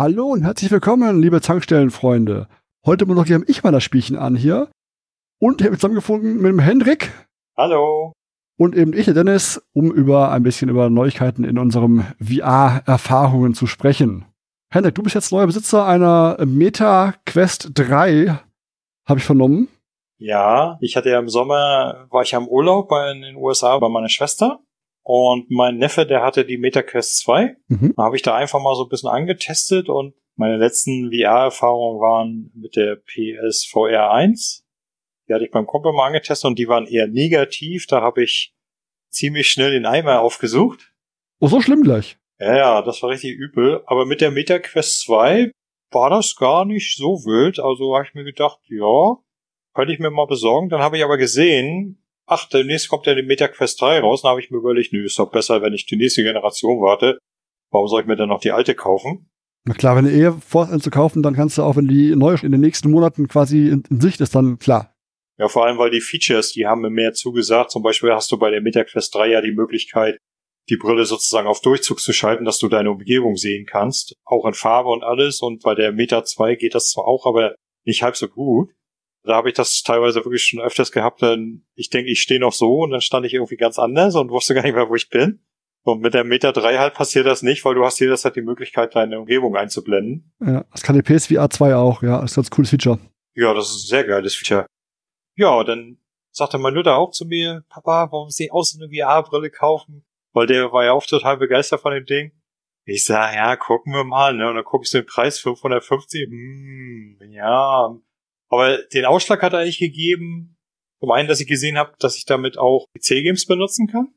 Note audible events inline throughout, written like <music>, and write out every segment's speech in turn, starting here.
Hallo und herzlich willkommen, liebe Zankstellenfreunde. Heute moderiere ich mal das Spielchen an hier. Und ich habe zusammengefunden mit dem Hendrik. Hallo. Und eben ich, der Dennis, um über ein bisschen über Neuigkeiten in unserem VR-Erfahrungen zu sprechen. Hendrik, du bist jetzt neuer Besitzer einer Meta Quest 3, habe ich vernommen. Ja, ich hatte ja im Sommer, war ich ja im Urlaub bei, in den USA bei meiner Schwester. Und mein Neffe, der hatte die MetaQuest 2. Mhm. Da habe ich da einfach mal so ein bisschen angetestet und meine letzten VR-Erfahrungen waren mit der PSVR 1. Die hatte ich beim Kumpel mal angetestet und die waren eher negativ. Da habe ich ziemlich schnell den Eimer aufgesucht. Oh, so schlimm gleich. Ja, ja, das war richtig übel. Aber mit der MetaQuest 2 war das gar nicht so wild. Also habe ich mir gedacht, ja, könnte ich mir mal besorgen. Dann habe ich aber gesehen, ach, demnächst kommt ja die MetaQuest 3 raus. Dann habe ich mir überlegt, nö, ist doch besser, wenn ich die nächste Generation warte. Warum soll ich mir dann noch die alte kaufen? Na klar, wenn du eher vorhast, zu kaufen, dann kannst du auch, wenn die neue in den nächsten Monaten quasi in, in, Sicht ist, dann klar. Ja, vor allem, weil die Features, die haben mir mehr zugesagt. Zum Beispiel hast du bei der MetaQuest 3 ja die Möglichkeit, die Brille sozusagen auf Durchzug zu schalten, dass du deine Umgebung sehen kannst. Auch in Farbe und alles. Und bei der Meta 2 geht das zwar auch, aber nicht halb so gut. Da habe ich das teilweise wirklich schon öfters gehabt, denn ich denke, ich stehe noch so und dann stand ich irgendwie ganz anders und wusste gar nicht mehr, wo ich bin. Und mit der Meta 3 halt passiert das nicht, weil du hast jederzeit die Möglichkeit, deine Umgebung einzublenden. Ja, das kann die PSVR 2 auch, ja. Das ist ein ganz cooles Feature. Ja, das ist ein sehr geiles Feature. Ja, dann sagte mein Mutter auch zu mir, Papa, warum sie auch so eine VR-Brille kaufen? Weil der war ja auch total begeistert von dem Ding. Ich sag, ja, gucken wir mal, ne? Und dann gucke ich so den Preis 550. Hm, ja, aber den Ausschlag hat er eigentlich gegeben, zum einen, dass ich gesehen habe, dass ich damit auch PC-Games benutzen kann.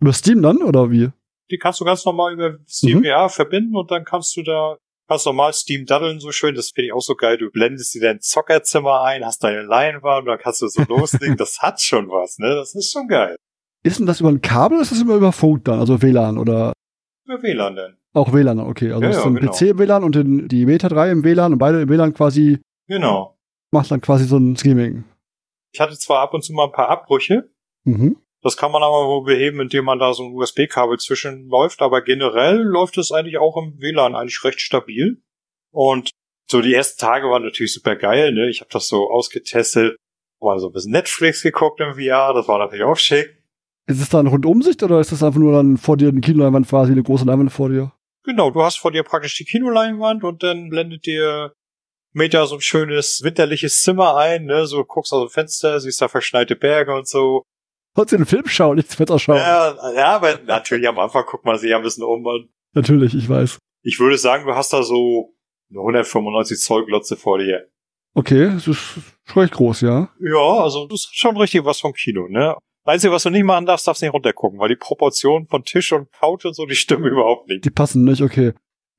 Über Steam dann, oder wie? Die kannst du ganz normal über Steam mhm. VR verbinden und dann kannst du da ganz normal Steam daddeln so schön. Das finde ich auch so geil. Du blendest dir dein Zockerzimmer ein, hast deine Leinwand und dann kannst du so <laughs> loslegen. das hat schon was, ne? Das ist schon geil. Ist denn das über ein Kabel oder ist das immer über Funk dann, also WLAN oder? Über WLAN denn. Auch WLAN, okay. Also ja, ist ja, ein genau. PC im WLAN und den, die Meta 3 im WLAN und beide im WLAN quasi. Genau macht dann quasi so ein Streaming. Ich hatte zwar ab und zu mal ein paar Abbrüche. Mhm. Das kann man aber wohl beheben, indem man da so ein USB-Kabel zwischenläuft. Aber generell läuft es eigentlich auch im WLAN eigentlich recht stabil. Und so die ersten Tage waren natürlich super geil. Ne? Ich habe das so ausgetestet, mal so ein bisschen Netflix geguckt im VR. Das war natürlich auch schick. Ist es da eine Rundumsicht oder ist das einfach nur dann vor dir eine Kinoleinwand quasi, eine große Leinwand vor dir? Genau, du hast vor dir praktisch die Kinoleinwand und dann blendet dir Meter so ein schönes winterliches Zimmer ein, ne, so guckst aus dem Fenster, siehst da verschneite Berge und so. Wolltest du den Film schauen, nicht das Wetter schauen? Ja, ja, aber natürlich am Anfang guckt man sich ein bisschen um. Und natürlich, ich weiß. Ich würde sagen, du hast da so eine 195 Zoll Glotze vor dir. Okay, das ist schon recht groß, ja. Ja, also das ist schon richtig was vom Kino, ne? Einzige, was du nicht machen darfst, darfst nicht runtergucken, weil die Proportionen von Tisch und Couch und so, die stimmen überhaupt nicht. Die passen nicht, okay.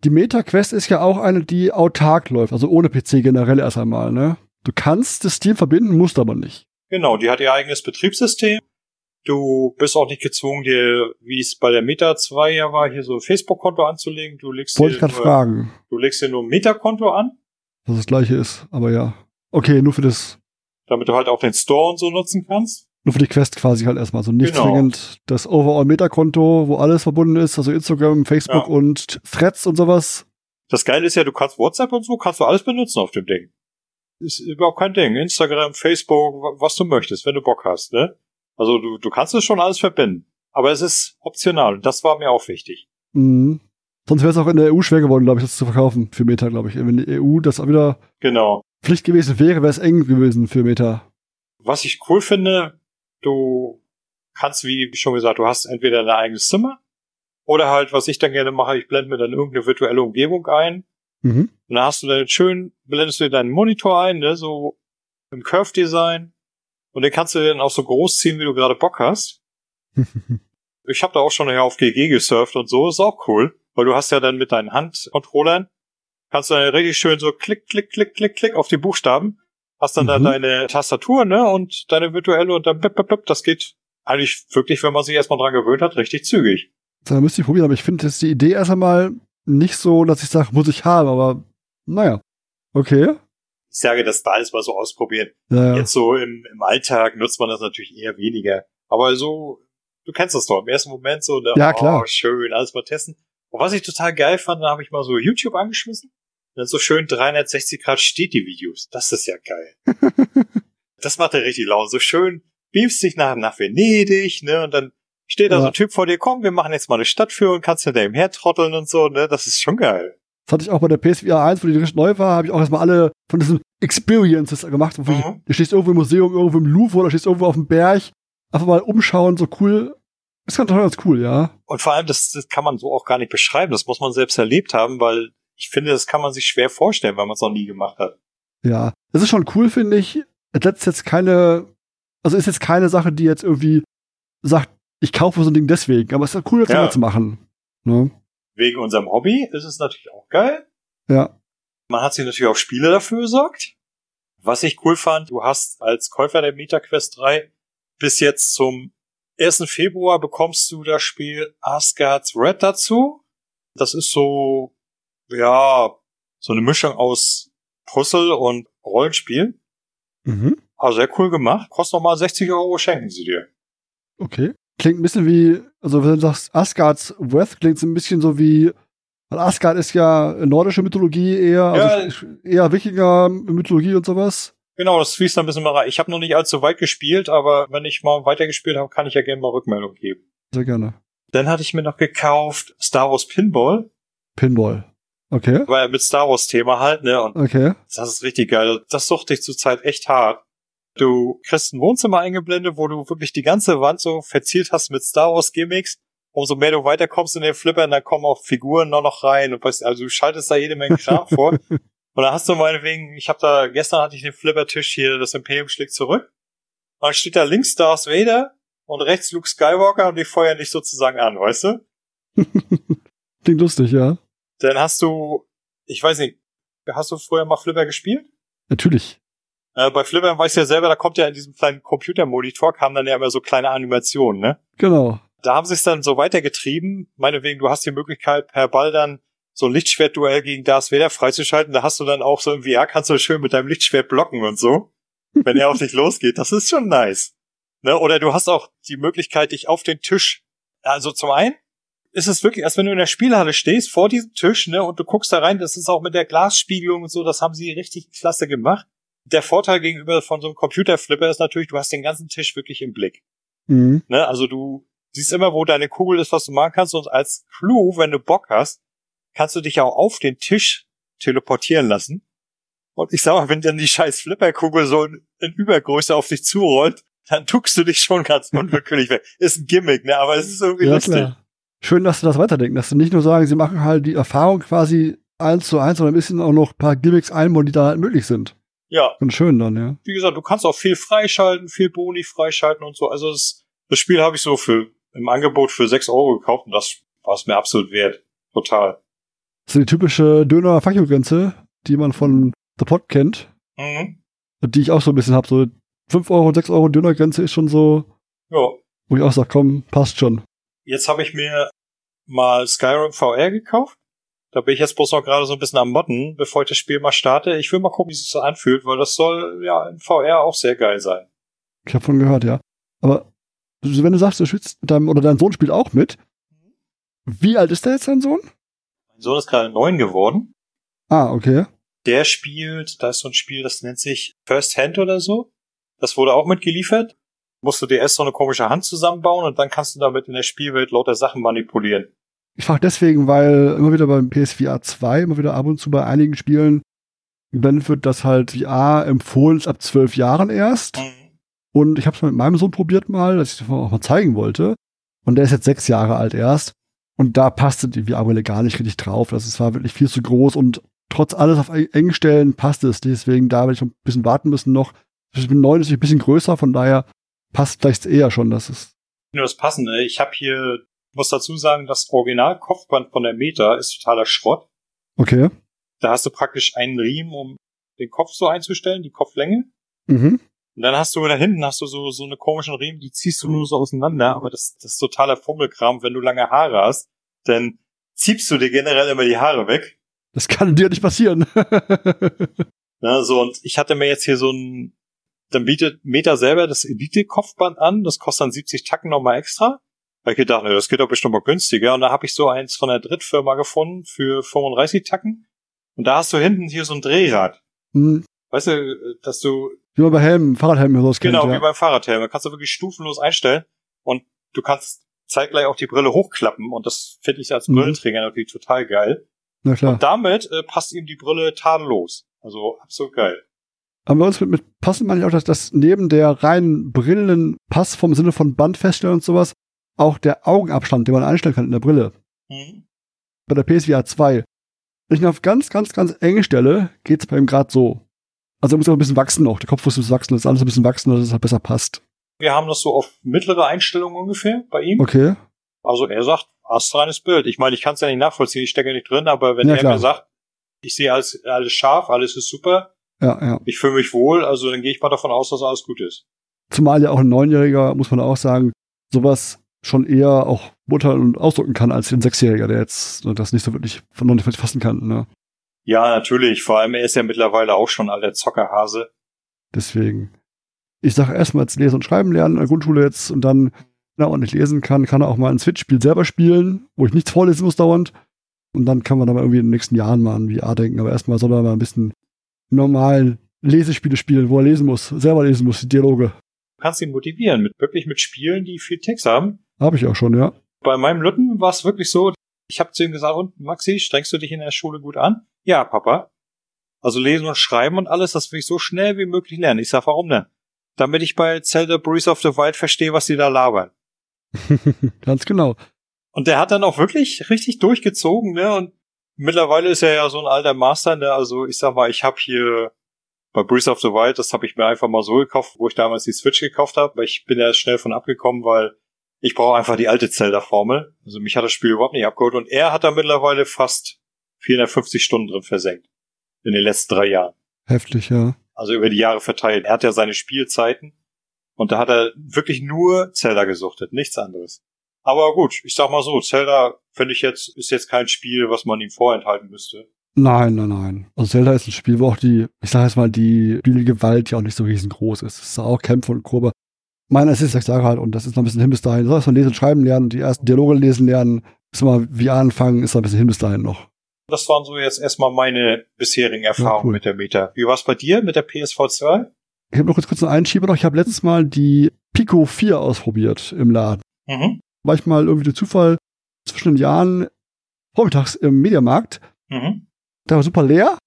Die Meta-Quest ist ja auch eine, die autark läuft, also ohne PC generell erst einmal, ne? Du kannst das Steam verbinden, musst aber nicht. Genau, die hat ihr eigenes Betriebssystem. Du bist auch nicht gezwungen, dir, wie es bei der Meta 2 ja war, hier so ein Facebook-Konto anzulegen. Du legst Wollte dir ich nur, fragen. Du legst dir nur ein Meta-Konto an. Was das gleiche ist, aber ja. Okay, nur für das. Damit du halt auch den Store und so nutzen kannst. Nur für die Quest quasi halt erstmal. So also nicht genau. zwingend das Overall-Meta-Konto, wo alles verbunden ist, also Instagram, Facebook ja. und Threads und sowas. Das Geile ist ja, du kannst WhatsApp und so, kannst du alles benutzen auf dem Ding. Ist überhaupt kein Ding. Instagram, Facebook, was du möchtest, wenn du Bock hast, ne? Also du, du kannst es schon alles verbinden. Aber es ist optional und das war mir auch wichtig. Mhm. Sonst wäre es auch in der EU schwer geworden, glaube ich, das zu verkaufen für Meta, glaube ich. Wenn die EU das auch wieder genau. Pflicht gewesen wäre, wäre es eng gewesen für Meta. Was ich cool finde, Du kannst, wie schon gesagt, du hast entweder dein eigenes Zimmer oder halt, was ich dann gerne mache, ich blende mir dann irgendeine virtuelle Umgebung ein. Mhm. Und dann hast du dann schön, blendest du dir deinen Monitor ein, ne, so im Curve-Design. Und den kannst du dann auch so groß ziehen, wie du gerade Bock hast. <laughs> ich habe da auch schon auf GG gesurft und so, ist auch cool. Weil du hast ja dann mit deinen Handcontrollern, kannst du dann richtig schön so klick, klick, klick, klick, klick auf die Buchstaben hast dann mhm. da deine Tastatur, ne, und deine virtuelle und dann blip, blip, blip, das geht eigentlich wirklich, wenn man sich erstmal dran gewöhnt hat, richtig zügig. Da müsste ich probieren, aber ich finde jetzt die Idee erst einmal nicht so, dass ich sage, muss ich haben, aber naja. Okay. Ich sage, das da alles mal so ausprobieren. Ja. Jetzt so im, im Alltag nutzt man das natürlich eher weniger. Aber so, du kennst das doch, im ersten Moment so, ne, ja, klar. Oh, schön, alles mal testen. Und was ich total geil fand, da habe ich mal so YouTube angeschmissen dann so schön 360 Grad steht die Videos. Das ist ja geil. <laughs> das macht er richtig laut. So schön beamst dich nach, nach Venedig, ne, und dann steht da ja. so ein Typ vor dir, komm, wir machen jetzt mal eine Stadtführung, kannst hinter ihm hertrotteln und so, ne, das ist schon geil. Das hatte ich auch bei der PSVR 1, wo die richtig neu war, habe ich auch erstmal alle von diesen Experiences gemacht. Wo mhm. du stehst irgendwo im Museum, irgendwo im Louvre oder stehst irgendwo auf dem Berg. Einfach mal umschauen, so cool. Das ist ganz cool, ja. Und vor allem, das, das kann man so auch gar nicht beschreiben. Das muss man selbst erlebt haben, weil ich finde, das kann man sich schwer vorstellen, weil man es noch nie gemacht hat. Ja, das ist schon cool, finde ich. Das ist jetzt keine, also ist jetzt keine Sache, die jetzt irgendwie sagt, ich kaufe so ein Ding deswegen, aber es ist cool, das ja. zu machen. Ne? Wegen unserem Hobby ist es natürlich auch geil. Ja. Man hat sich natürlich auch Spiele dafür besorgt. Was ich cool fand, du hast als Käufer der MetaQuest 3 bis jetzt zum 1. Februar bekommst du das Spiel Asgard's Red dazu. Das ist so, ja, so eine Mischung aus Puzzle und Rollenspiel. Mhm. Also sehr cool gemacht. Kostet nochmal 60 Euro, schenken sie dir. Okay. Klingt ein bisschen wie, also wenn du sagst Asgard's Wrath, klingt es ein bisschen so wie, weil Asgard ist ja nordische Mythologie eher, also ja, eher Wikinger Mythologie und sowas. Genau, das fließt ein bisschen mal rein. Ich habe noch nicht allzu weit gespielt, aber wenn ich mal weitergespielt habe, kann ich ja gerne mal Rückmeldung geben. Sehr gerne. Dann hatte ich mir noch gekauft Star Wars Pinball. Pinball. Okay. Weil mit Star Wars Thema halt, ne? Und okay. Das ist richtig geil. Das suchte ich zurzeit echt hart. Du kriegst ein Wohnzimmer eingeblendet, wo du wirklich die ganze Wand so verziert hast mit Star Wars Gimmicks. Umso mehr du weiterkommst in den Flippern, dann kommen auch Figuren noch, noch rein und weißt, also du schaltest da jede Menge Kram vor. <laughs> Und dann hast du meinetwegen, ich habe da, gestern hatte ich den Flippertisch hier, das Imperium schlägt zurück. Und dann steht da links Darth Vader und rechts Luke Skywalker und die feuern dich sozusagen an, weißt du? <laughs> Klingt lustig, ja. Dann hast du, ich weiß nicht, hast du früher mal Flipper gespielt? Natürlich. Äh, bei Flippern weißt du ja selber, da kommt ja in diesem kleinen Computermonitor, kamen dann ja immer so kleine Animationen, ne? Genau. Da haben sie es dann so weitergetrieben. Meinetwegen, du hast die Möglichkeit, per Ball dann so ein Lichtschwertduell gegen Darth Vader freizuschalten. Da hast du dann auch so im VR, kannst du schön mit deinem Lichtschwert blocken und so. <laughs> Wenn er auf dich losgeht. Das ist schon nice. Ne? Oder du hast auch die Möglichkeit, dich auf den Tisch, also zum einen, ist es wirklich, als wenn du in der Spielhalle stehst, vor diesem Tisch, ne, und du guckst da rein, das ist auch mit der Glasspiegelung und so, das haben sie richtig klasse gemacht der Vorteil gegenüber von so einem Computerflipper ist natürlich, du hast den ganzen Tisch wirklich im Blick. Mhm. Ne? Also du siehst immer, wo deine Kugel ist, was du machen kannst. Und als Clou, wenn du Bock hast, kannst du dich auch auf den Tisch teleportieren lassen. Und ich sag mal, wenn dann die scheiß Flipperkugel so in, in Übergröße auf dich zurollt, dann tuckst du dich schon ganz <laughs> unwillkürlich weg. Ist ein Gimmick, ne? Aber es ist irgendwie ja, lustig. Klar. Schön, dass du das weiterdenkst, dass du nicht nur sagen, sie machen halt die Erfahrung quasi eins zu eins, sondern ein bisschen auch noch ein paar Gimmicks einbauen, die da halt möglich sind. Ja. Und schön dann, ja. Wie gesagt, du kannst auch viel freischalten, viel Boni freischalten und so. Also das, das Spiel habe ich so für im Angebot für 6 Euro gekauft und das war es mir absolut wert. Total. Das ist die typische Döner-Fachgrenze, die man von The Pot kennt. Mhm. Die ich auch so ein bisschen habe. So 5 Euro und 6 Euro Dönergrenze ist schon so. Ja. Wo ich auch sage, komm, passt schon. Jetzt habe ich mir mal Skyrim VR gekauft. Da bin ich jetzt bloß noch gerade so ein bisschen am Modden, bevor ich das Spiel mal starte. Ich will mal gucken, wie sich das anfühlt, weil das soll ja in VR auch sehr geil sein. Ich habe von gehört, ja. Aber wenn du sagst, du spielst deinem, oder dein Sohn spielt auch mit, wie alt ist der jetzt, dein Sohn? Mein Sohn ist gerade neun geworden. Ah, okay. Der spielt, da ist so ein Spiel, das nennt sich First Hand oder so. Das wurde auch mitgeliefert. Musst du dir erst so eine komische Hand zusammenbauen und dann kannst du damit in der Spielwelt lauter Sachen manipulieren. Ich frage deswegen, weil immer wieder beim PSVR 2, immer wieder ab und zu bei einigen Spielen geblendet wird, dass halt VR empfohlen ist ab zwölf Jahren erst. Mhm. Und ich habe es mit meinem Sohn probiert mal, dass ich das auch mal zeigen wollte. Und der ist jetzt sechs Jahre alt erst. Und da passte die VR-Brille gar nicht richtig drauf. Das war wirklich viel zu groß und trotz alles auf engen Stellen passt es. Deswegen da werde ich ein bisschen warten müssen noch. Ich bin neun, ist ein bisschen größer, von daher passt vielleicht eher schon, dass es. Nur das Passende. Ich habe hier muss dazu sagen, das Original-Kopfband von der Meta ist totaler Schrott. Okay. Da hast du praktisch einen Riemen, um den Kopf so einzustellen, die Kopflänge. Mhm. Und dann hast du da hinten hast du so, so eine komischen Riemen, die ziehst du nur so auseinander, aber das, das ist totaler Fummelkram, wenn du lange Haare hast, dann ziehst du dir generell immer die Haare weg. Das kann dir nicht passieren. <laughs> Na, so, und ich hatte mir jetzt hier so ein, dann bietet Meta selber das Elite-Kopfband an, das kostet dann 70 Tacken nochmal extra. Da ich gedacht, ne, das geht doch bestimmt mal günstiger. Und da habe ich so eins von der Drittfirma gefunden für 35 Tacken. Und da hast du hinten hier so ein Drehrad. Mhm. Weißt du, dass du. Wie bei Helmen, Fahrradhelmen oder Genau, ja. wie beim Fahrradhelm. Da kannst du wirklich stufenlos einstellen und du kannst zeitgleich auch die Brille hochklappen und das finde ich als mhm. Brillenträger natürlich total geil. Na klar. Und damit äh, passt ihm die Brille tadellos. Also absolut geil. Uns mit, mit passen meine ich auch, dass das neben der reinen Brillenpass vom Sinne von Band feststellen und sowas auch der Augenabstand, den man einstellen kann in der Brille. Mhm. Bei der PSVR 2. Wenn ich ihn auf ganz, ganz, ganz enge stelle, geht's bei ihm gerade so. Also er muss auch ein bisschen wachsen noch. Der Kopf muss ein bisschen wachsen, das ist alles ein bisschen wachsen, dass es halt besser passt. Wir haben das so auf mittlere Einstellungen ungefähr bei ihm. Okay. Also er sagt, astreines Bild. Ich meine, ich kann es ja nicht nachvollziehen, ich stecke nicht drin, aber wenn ja, er klar. mir sagt, ich sehe alles, alles scharf, alles ist super, ja, ja. ich fühle mich wohl, also dann gehe ich mal davon aus, dass alles gut ist. Zumal ja auch ein Neunjähriger, muss man auch sagen, sowas schon eher auch Mutter und ausdrücken kann als ein Sechsjähriger, der jetzt das nicht so wirklich von noch nicht fassen kann. Ne? Ja, natürlich. Vor allem er ist ja mittlerweile auch schon alter Zockerhase. Deswegen. Ich sage erstmal jetzt lesen und schreiben lernen in der Grundschule jetzt und dann, wenn er ordentlich lesen kann, kann er auch mal ein Switch-Spiel selber spielen, wo ich nichts vorlesen muss dauernd. Und dann kann man aber irgendwie in den nächsten Jahren mal an VR denken. Aber erstmal soll er mal ein bisschen normalen Lesespiele spielen, wo er lesen muss, selber lesen muss, die Dialoge. Du kannst ihn motivieren, mit wirklich mit Spielen, die viel Text haben. Habe ich auch schon, ja. Bei meinem Lütten war es wirklich so, ich habe zu ihm gesagt, und Maxi, strengst du dich in der Schule gut an? Ja, Papa. Also lesen und schreiben und alles, das will ich so schnell wie möglich lernen. Ich sag, warum denn? Damit ich bei Zelda Breeze of the Wild verstehe, was die da labern. <laughs> Ganz genau. Und der hat dann auch wirklich richtig durchgezogen, ne? Und mittlerweile ist er ja so ein alter Master, ne? Also ich sag mal, ich habe hier bei Breeze of the Wild, das habe ich mir einfach mal so gekauft, wo ich damals die Switch gekauft habe, weil ich bin ja schnell von abgekommen, weil ich brauche einfach die alte Zelda-Formel. Also mich hat das Spiel überhaupt nicht abgeholt und er hat da mittlerweile fast 450 Stunden drin versenkt. In den letzten drei Jahren. Heftig, ja. Also über die Jahre verteilt. Er hat ja seine Spielzeiten und da hat er wirklich nur Zelda gesuchtet, nichts anderes. Aber gut, ich sag mal so, Zelda finde ich jetzt, ist jetzt kein Spiel, was man ihm vorenthalten müsste. Nein, nein, nein. Also Zelda ist ein Spiel, wo auch die, ich sage jetzt mal, die Spielgewalt ja auch nicht so riesengroß ist. Es ist auch Kämpfe und Kurve meine, es ist sechs Jahre alt und das ist noch ein bisschen hin bis dahin. Soll von lesen und schreiben lernen und die ersten Dialoge lesen lernen, bis mal wie anfangen, ist noch ein bisschen hin bis dahin noch. Das waren so jetzt erstmal meine bisherigen Erfahrungen ja, cool. mit der Meta. Wie war es bei dir mit der PSV 2? Ich habe noch kurz, kurz einen Einschieber noch. Ich habe letztes Mal die Pico 4 ausprobiert im Laden. Mhm. War ich mal irgendwie durch Zufall zwischen den Jahren vormittags im Mediamarkt. Mhm. Da war super leer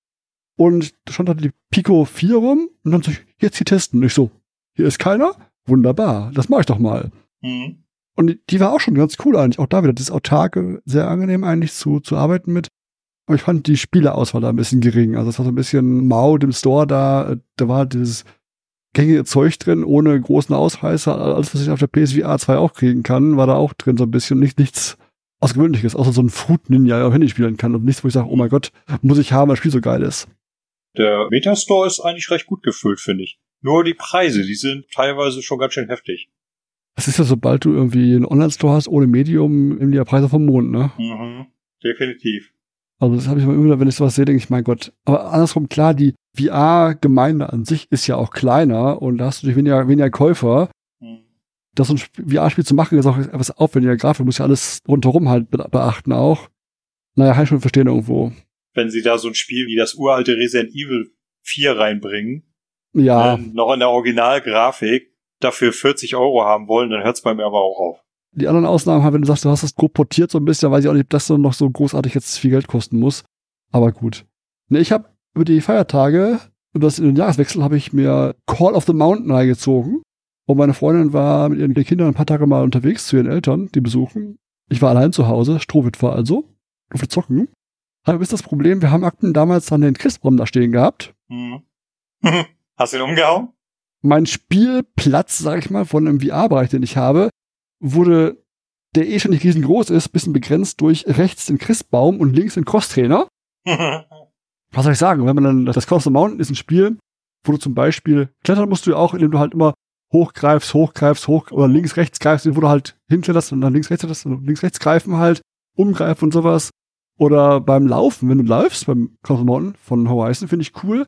und da stand da die Pico 4 rum und dann so, jetzt hier testen. Und ich so, hier ist keiner wunderbar, das mache ich doch mal. Mhm. Und die war auch schon ganz cool eigentlich. Auch da wieder, das Autarke, sehr angenehm eigentlich zu, zu arbeiten mit. Aber ich fand die Spieleauswahl da ein bisschen gering. Also es war so ein bisschen mau im Store da. Da war dieses gängige Zeug drin, ohne großen Ausreißer. Alles, was ich auf der PSVR 2 auch kriegen kann, war da auch drin so ein bisschen. Nicht, nichts Ausgewöhnliches, außer so ein Fruit Ninja, auf Handy spielen kann. Und nichts, wo ich sage, oh mein Gott, muss ich haben, weil das Spiel so geil ist. Der Metastore ist eigentlich recht gut gefüllt, finde ich. Nur die Preise, die sind teilweise schon ganz schön heftig. Das ist ja, sobald du irgendwie einen Online-Store hast ohne Medium, eben die Preise vom Mond, ne? Mhm, definitiv. Also das habe ich immer wieder, wenn ich sowas sehe, denke ich, mein Gott. Aber andersrum, klar, die VR-Gemeinde an sich ist ja auch kleiner und da hast du weniger, weniger Käufer. Mhm. Das so ein VR-Spiel zu machen, ist auch etwas aufwendiger Grafik, muss ja alles rundherum halt beachten auch. Naja, kann ich schon verstehen irgendwo. Wenn sie da so ein Spiel wie das uralte Resident Evil 4 reinbringen, ja. äh, noch in der Originalgrafik dafür 40 Euro haben wollen, dann hört es bei mir aber auch auf. Die anderen Ausnahmen haben, wenn du sagst, du hast das grob portiert so ein bisschen, weiß ich auch nicht, ob das dann noch so großartig jetzt viel Geld kosten muss. Aber gut. Ne, ich habe über die Feiertage, über das den Jahreswechsel, habe ich mir Call of the Mountain reingezogen. Und meine Freundin war mit ihren Kindern ein paar Tage mal unterwegs zu ihren Eltern, die besuchen. Ich war allein zu Hause, Strohwitwer also, durfte zocken. Aber ist das Problem, wir haben Akten damals dann den Christbaum da stehen gehabt. Mhm. <laughs> Hast du ihn umgehauen? Mein Spielplatz, sag ich mal, von einem VR-Bereich, den ich habe, wurde, der eh schon nicht riesengroß ist, bisschen begrenzt durch rechts den Christbaum und links den Crosstrainer. <laughs> Was soll ich sagen? Wenn man dann, das Cross the Mountain ist ein Spiel, wo du zum Beispiel klettern musst du ja auch, indem du halt immer hochgreifst, hochgreifst, hoch oder links, rechts greifst, wo du halt hinkletterst und dann links, rechts, und links, rechts greifen halt, umgreifen und sowas. Oder beim Laufen, wenn du läufst, beim Cross the Mountain von Horizon, finde ich cool,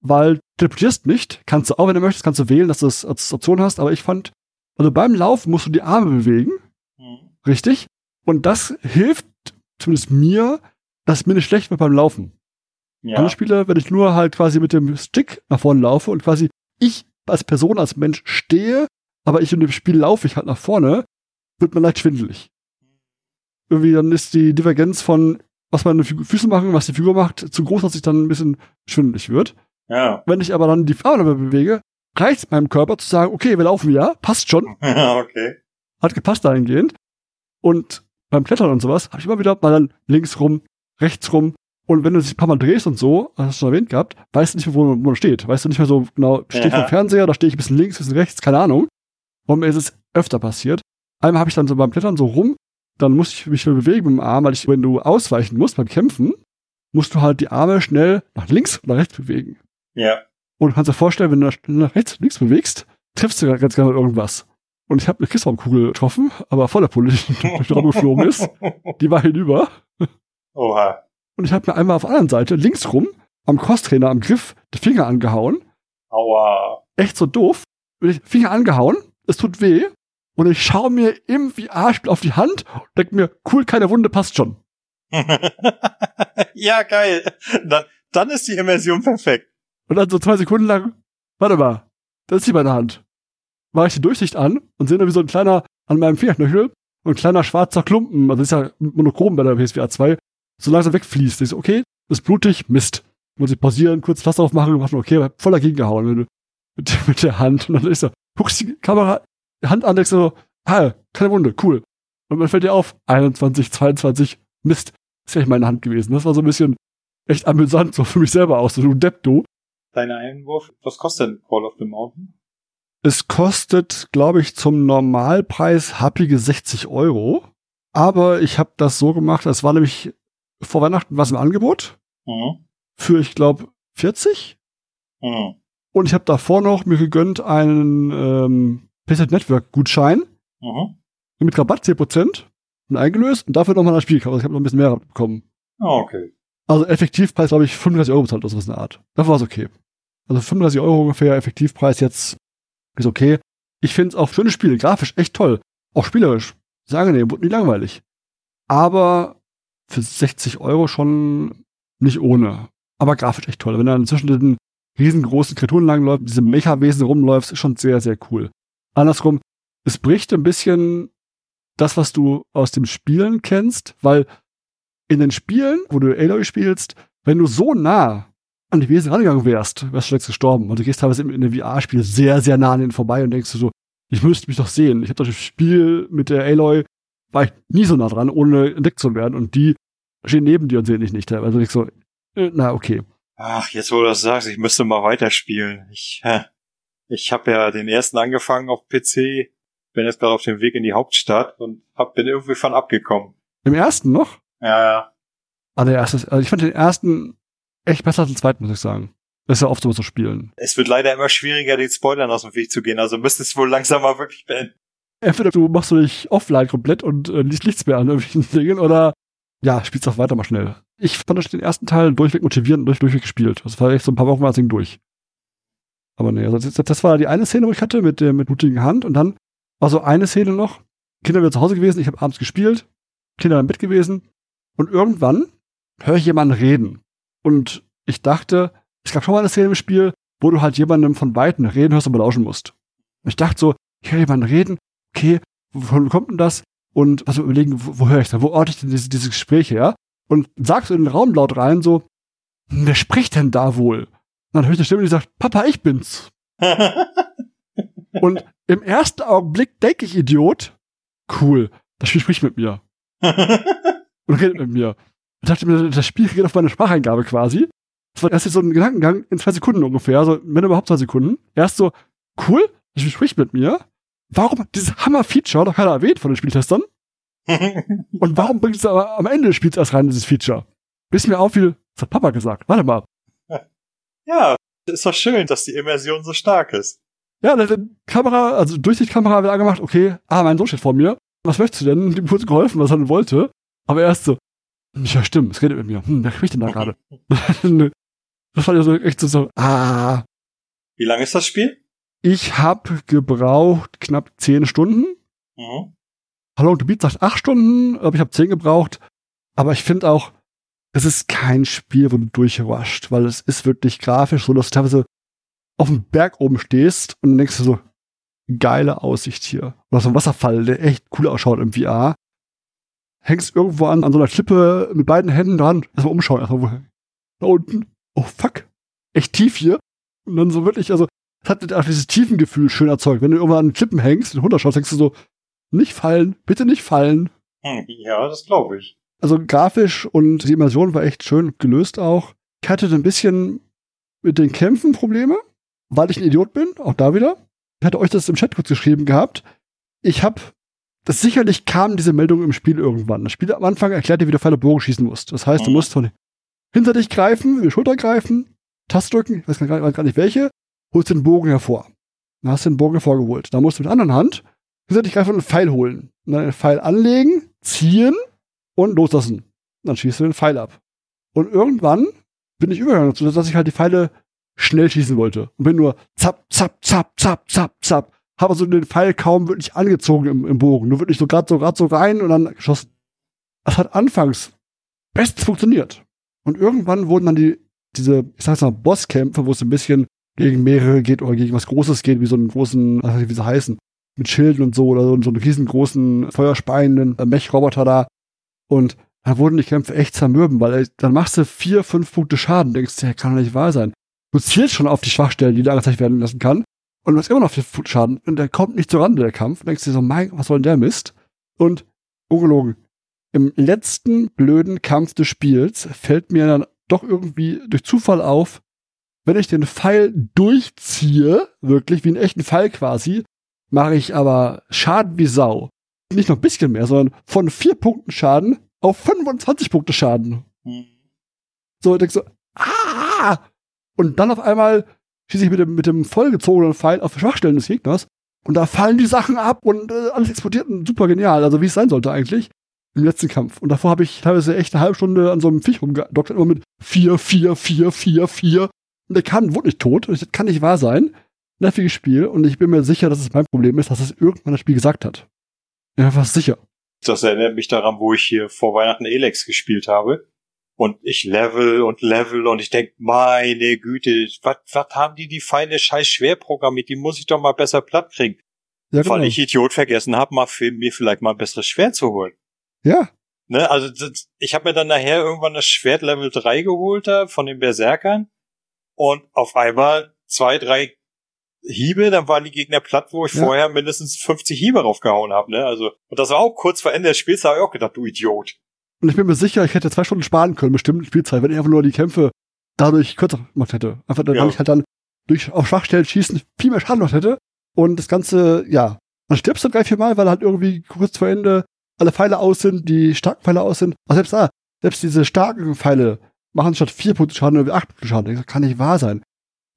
weil teleportierst nicht. Kannst du auch, wenn du möchtest, kannst du wählen, dass du das als Option hast. Aber ich fand, also beim Laufen musst du die Arme bewegen. Mhm. Richtig? Und das hilft zumindest mir, dass mir nicht schlecht wird beim Laufen. Ja. Andere Spiele, wenn ich nur halt quasi mit dem Stick nach vorne laufe und quasi ich als Person, als Mensch stehe, aber ich in dem Spiel laufe ich halt nach vorne, wird man leicht schwindelig. Irgendwie dann ist die Divergenz von, was meine Füße machen, was die Figur macht, zu groß, dass ich dann ein bisschen schwindelig wird. Ja. Wenn ich aber dann die Arme bewege, reicht meinem Körper zu sagen, okay, wir laufen ja, passt schon. <laughs> Ja, okay. Hat gepasst dahingehend. Und beim Klettern und sowas habe ich immer wieder mal dann links rum, rechts rum. Und wenn du dich ein paar Mal drehst und so, hast du schon erwähnt gehabt, weißt du nicht mehr, wo, wo man steht. Weißt du nicht mehr so genau, stehe ich ja. vom Fernseher, da stehe ich ein bisschen links, ein bisschen rechts, keine Ahnung. Und mir ist es öfter passiert. Einmal habe ich dann so beim Klettern so rum, dann musste ich mich bewegen mit dem Arm, weil ich, wenn du ausweichen musst beim Kämpfen, musst du halt die Arme schnell nach links oder rechts bewegen. Ja. Und du kannst dir vorstellen, wenn du nach rechts, links bewegst, triffst du ganz gerne irgendwas. Und ich habe eine Christraumkugel getroffen, aber voller Pulle, <laughs> die durch den Raum geflogen ist. Die war hinüber. Oha. Und ich habe mir einmal auf der anderen Seite links rum am Crosstrainer am Griff die Finger angehauen. Aua. Echt so doof. Finger angehauen, es tut weh. Und ich schaue mir im VR-Spiel auf die Hand und denke mir, cool, keine Wunde, passt schon. <laughs> ja, geil. Dann, dann ist die Immersion perfekt. Und dann so zwei Sekunden lang, warte mal, das ist hier meine Hand. Mache ich die Durchsicht an und sehe nur wie so ein kleiner, an meinem Fingerknöchel, ein kleiner schwarzer Klumpen, also das ist ja monochrom bei der PSVR 2, so langsam wegfließt. Ich so, okay, ist blutig, Mist. Muss ich pausieren, kurz Pflaster aufmachen, machen, okay, voll dagegen gehauen mit, mit, mit der Hand. Und dann ist so, guckst die Kamera, Hand an, denkst so, ah, keine Wunde, cool. Und dann fällt dir auf, 21, 22, Mist, ist ja nicht meine Hand gewesen. Das war so ein bisschen echt amüsant, so für mich selber aus, so du Depp, du. Deiner Einwurf, was kostet denn Call of the Mountain? Es kostet, glaube ich, zum Normalpreis happige 60 Euro. Aber ich habe das so gemacht, es war nämlich vor Weihnachten was im Angebot. Mhm. Für, ich glaube, 40. Mhm. Und ich habe davor noch mir gegönnt einen ähm, PC Network Gutschein. Mhm. Mit Rabatt 10% und eingelöst und dafür nochmal das Spiel gekauft. Also ich habe noch ein bisschen mehr bekommen. Ah, okay. Also Effektivpreis, glaube ich, 35 Euro bezahlt oder sowas in der Art. Dafür war es okay. Also 35 Euro ungefähr, Effektivpreis jetzt ist okay. Ich finde es auch schöne Spiele, grafisch echt toll. Auch spielerisch. Sehr angenehm, wurde nie langweilig. Aber für 60 Euro schon nicht ohne. Aber grafisch echt toll. Wenn du dann zwischen den riesengroßen Kreaturen langläuft, diese Mecha-Wesen rumläufst, ist schon sehr, sehr cool. Andersrum, es bricht ein bisschen das, was du aus dem Spielen kennst, weil in den Spielen, wo du Aloy spielst, wenn du so nah an die Wesen rangegangen wärst, wärst du längst gestorben. Und du gehst teilweise in den VR-Spiel sehr, sehr nah an denen vorbei und denkst du so, ich müsste mich doch sehen. Ich habe doch das Spiel mit der Aloy, war ich nie so nah dran, ohne entdeckt zu werden. Und die stehen neben dir und sehen dich nicht. Also ich so, äh, na, okay. Ach, jetzt wo du das sagst, ich müsste mal weiterspielen. Ich, ich habe ja den ersten angefangen auf PC, bin jetzt gerade auf dem Weg in die Hauptstadt und hab, bin irgendwie von abgekommen. Im ersten noch? Ja, ja. Ah, der erste, also ich fand den ersten echt besser als den zweiten, muss ich sagen. Das ist ja oft so zu spielen. Es wird leider immer schwieriger, den Spoilern aus dem Weg zu gehen, also müsstest du wohl langsam mal wirklich beenden. Entweder du machst du dich offline komplett und äh, liest nichts mehr an irgendwelchen <laughs> Dingen oder ja, spielst auch weiter mal schnell. Ich fand den ersten Teil durchweg motivierend und durch, durchweg gespielt. Das war echt so ein paar Wochen war das Ding durch. Aber nee, also das, das war die eine Szene, wo ich hatte mit der mit blutigen Hand und dann war so eine Szene noch. Kinder wieder zu Hause gewesen, ich habe abends gespielt, Kinder im Bett gewesen und irgendwann höre ich jemanden reden. Und ich dachte, es gab schon mal eine Szene im Spiel, wo du halt jemandem von Weitem reden hörst und belauschen musst. Und ich dachte so, ich höre jemanden reden, okay, wovon kommt denn das? Und was wir überlegen, wo, wo höre ich da? Wo orte ich denn diese, diese Gespräche, ja? Und sagst du in den Raum laut rein so, hm, wer spricht denn da wohl? Und dann höre ich eine Stimme, die sagt, Papa, ich bin's. <laughs> und im ersten Augenblick denke ich, Idiot, cool, das Spiel spricht mit mir. <laughs> und redet mit mir. Ich dachte mir, das Spiel geht auf meine Spracheingabe quasi. Das war erst so ein Gedankengang in zwei Sekunden ungefähr, also wenn überhaupt zwei Sekunden. Erst so, cool, das Spiel spricht mit mir. Warum dieses Hammer-Feature, noch keiner erwähnt von den Spieltestern? <laughs> und warum bringt es aber am Ende des Spiels erst rein, dieses Feature? Bis mir auffiel, das hat Papa gesagt. Warte mal. Ja, ist doch schön, dass die Immersion so stark ist. Ja, die Kamera, also Durchsichtkamera wird angemacht, okay, ah, mein Sohn steht vor mir. Was möchtest du denn? Ihm kurz geholfen, was er wollte. Aber erst so, ja, stimmt, es redet mit mir. Hm, wer spricht denn da gerade? <laughs> <laughs> das war ja so echt so, so, ah. Wie lang ist das Spiel? Ich habe gebraucht knapp zehn Stunden. Mhm. Hallo, du Beat sagt acht Stunden, aber ich habe zehn gebraucht. Aber ich finde auch, es ist kein Spiel, wo du durchrusht, weil es ist wirklich grafisch so, dass du teilweise auf dem Berg oben stehst und dann denkst du so, geile Aussicht hier. Oder so ein Wasserfall, der echt cool ausschaut im VR. Hängst irgendwo an, an so einer Klippe mit beiden Händen dran, erstmal umschauen, erstmal wo, da unten. Oh fuck. Echt tief hier. Und dann so wirklich, also, es hat auch dieses Tiefengefühl schön erzeugt. Wenn du irgendwann an Klippen hängst und runterschaust, denkst du so, nicht fallen, bitte nicht fallen. Hm, ja, das glaube ich. Also grafisch und die Immersion war echt schön gelöst auch. Ich hatte ein bisschen mit den Kämpfen Probleme, weil ich ein Idiot bin, auch da wieder. Ich hatte euch das im Chat kurz geschrieben gehabt. Ich habe das sicherlich kam diese Meldung im Spiel irgendwann. Das Spiel am Anfang erklärt dir, wie du Pfeil Bogen schießen musst. Das heißt, du mhm. musst von hinter dich greifen, über die Schulter greifen, Taste drücken, ich weiß gar, gar nicht welche, holst den Bogen hervor. Dann hast du den Bogen hervorgeholt. Dann musst du mit der anderen Hand greifen und einen Pfeil holen. Und dann den Pfeil anlegen, ziehen und loslassen. Dann schießt du den Pfeil ab. Und irgendwann bin ich übergegangen dazu, dass ich halt die Pfeile schnell schießen wollte. Und bin nur zapp, zapp, zapp, zapp, zapp, zapp. Habe also den Pfeil kaum wirklich angezogen im, im Bogen. Nur wirklich so gerade so, gerade so rein und dann geschossen. Das hat anfangs bestens funktioniert. Und irgendwann wurden dann die, diese, ich sag's mal, Bosskämpfe, wo es ein bisschen gegen mehrere geht oder gegen was Großes geht, wie so einen großen, was weiß ich, wie sie heißen, mit Schilden und so, oder so, so einen riesengroßen, feuerspeienden äh, Mech-Roboter da. Und da wurden die Kämpfe echt zermürben, weil ey, dann machst du vier, fünf Punkte Schaden, denkst du, ja, kann doch nicht wahr sein. Du zielst schon auf die Schwachstellen, die da angezeigt werden lassen kann, und du hast immer noch vier Punkte Schaden, und der kommt nicht zur Rande, der Kampf, und denkst dir so, mein, was soll denn der Mist? Und, ungelogen, im letzten blöden Kampf des Spiels fällt mir dann doch irgendwie durch Zufall auf, wenn ich den Pfeil durchziehe, wirklich wie einen echten Pfeil quasi, mache ich aber Schaden wie Sau. Nicht noch ein bisschen mehr, sondern von vier Punkten Schaden auf 25 Punkte Schaden. Mhm. So, ich denk so, ah! Und dann auf einmal schieße ich mit dem, mit dem vollgezogenen Pfeil auf Schwachstellen des Gegners und da fallen die Sachen ab und äh, alles explodiert und super genial, also wie es sein sollte eigentlich im letzten Kampf. Und davor habe ich teilweise echt eine halbe Stunde an so einem Viech rumgedockt, immer mit 4, 4, 4, 4, 4. Und der kann, wurde nicht tot. Und das kann nicht wahr sein. Nerviges Spiel. Und ich bin mir sicher, dass es mein Problem ist, dass es irgendwann das Spiel gesagt hat. Bin einfach sicher. Das erinnert mich daran, wo ich hier vor Weihnachten Elex gespielt habe. Und ich level und level und ich denk, meine Güte, was haben die die feine Scheiß schwer programmiert? Die muss ich doch mal besser platt kriegen. Ja, genau. Weil ich Idiot vergessen habe, mal für mir vielleicht mal ein besseres Schwert zu holen. Ja. Ne, also das, ich habe mir dann nachher irgendwann das Schwert Level 3 geholt da von den Berserkern und auf einmal zwei, drei Hiebe, dann waren die Gegner platt, wo ich ja. vorher mindestens 50 Hiebe raufgehauen habe. Ne? Also, und das war auch kurz vor Ende des Spiels, da habe ich auch gedacht, du Idiot. Und ich bin mir sicher, ich hätte zwei Stunden sparen können, bestimmt Spielzeit, wenn ich einfach nur die Kämpfe dadurch kürzer gemacht hätte. Einfach, dann ja. ich halt dann durch auf Schwachstellen schießen viel mehr Schaden noch hätte. Und das Ganze, ja, dann stirbst du drei, vier Mal, weil halt irgendwie kurz vor Ende alle Pfeile aus sind, die starken Pfeile aus sind. Aber selbst da, selbst diese starken Pfeile machen statt vier Punkte Schaden oder acht Punkte Schaden. Das kann nicht wahr sein.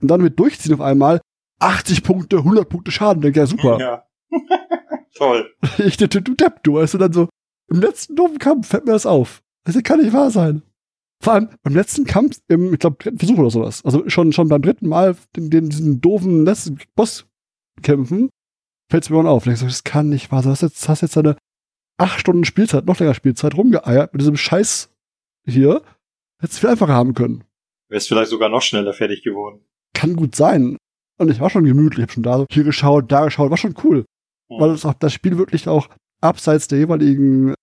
Und dann mit Durchziehen auf einmal 80 Punkte, 100 Punkte Schaden. Denke ja, super. Ja. <laughs> Toll. Ich, du, du Depp, du, weißt du, dann so, im letzten doofen Kampf fällt mir das auf. Das kann nicht wahr sein. Vor allem beim letzten Kampf, im, ich glaube, dritten Versuch oder sowas. Also schon, schon beim dritten Mal den, den, diesen doofen letzten Boss kämpfen, fällt es mir dann auf. Ich so, das kann nicht wahr sein. Du hast jetzt, hast jetzt eine acht Stunden Spielzeit, noch länger Spielzeit rumgeeiert mit diesem Scheiß hier. Hätte es viel einfacher haben können. Wärst vielleicht sogar noch schneller fertig geworden. Kann gut sein. Und ich war schon gemütlich, hab schon da hier geschaut, da geschaut, war schon cool. Mhm. Weil das, auch, das Spiel wirklich auch abseits der jeweiligen,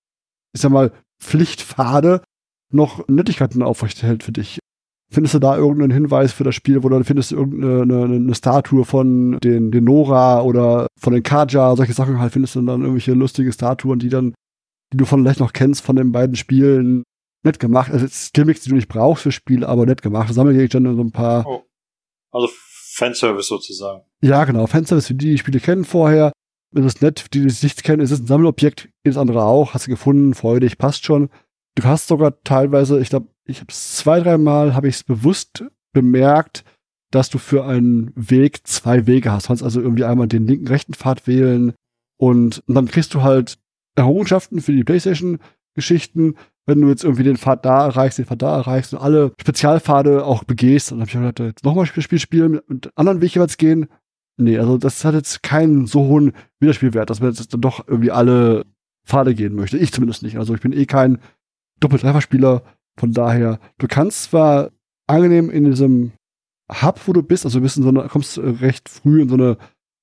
ich sag mal, Pflichtpfade noch Nettigkeiten aufrechterhält für dich. Findest du da irgendeinen Hinweis für das Spiel, wo du findest du irgendeine eine, eine Statue von den, den Nora oder von den Kaja, solche Sachen halt, findest du dann irgendwelche lustige Statuen, die dann, die du vielleicht noch kennst von den beiden Spielen. Nett gemacht. Also Skillmix, die du nicht brauchst für Spiele, aber nett gemacht. Sammelgegenstände so ein paar. Oh. Also Fanservice sozusagen. Ja, genau. Fanservice für die, die Spiele kennen vorher. Es ist nett, für die, die es nicht kennen. Es ist ein Sammelobjekt, jedes andere auch. Hast du gefunden, freudig, passt schon. Du hast sogar teilweise, ich glaube, ich habe es zwei, dreimal habe ich es bewusst bemerkt, dass du für einen Weg zwei Wege hast. Du kannst also irgendwie einmal den linken, rechten Pfad wählen und, und dann kriegst du halt Errungenschaften für die Playstation-Geschichten, wenn du jetzt irgendwie den Pfad da erreichst, den Pfad da erreichst und alle Spezialpfade auch begehst. Und dann habe ich gedacht, jetzt nochmal ein Spiel spielen, mit anderen Weg jeweils gehen. Nee, also das hat jetzt keinen so hohen Wiederspielwert, dass man jetzt dann doch irgendwie alle Pfade gehen möchte. Ich zumindest nicht. Also ich bin eh kein Doppel-Dreifach-Spieler Von daher, du kannst zwar angenehm in diesem Hub, wo du bist, also du bist in so eine, kommst recht früh in so eine,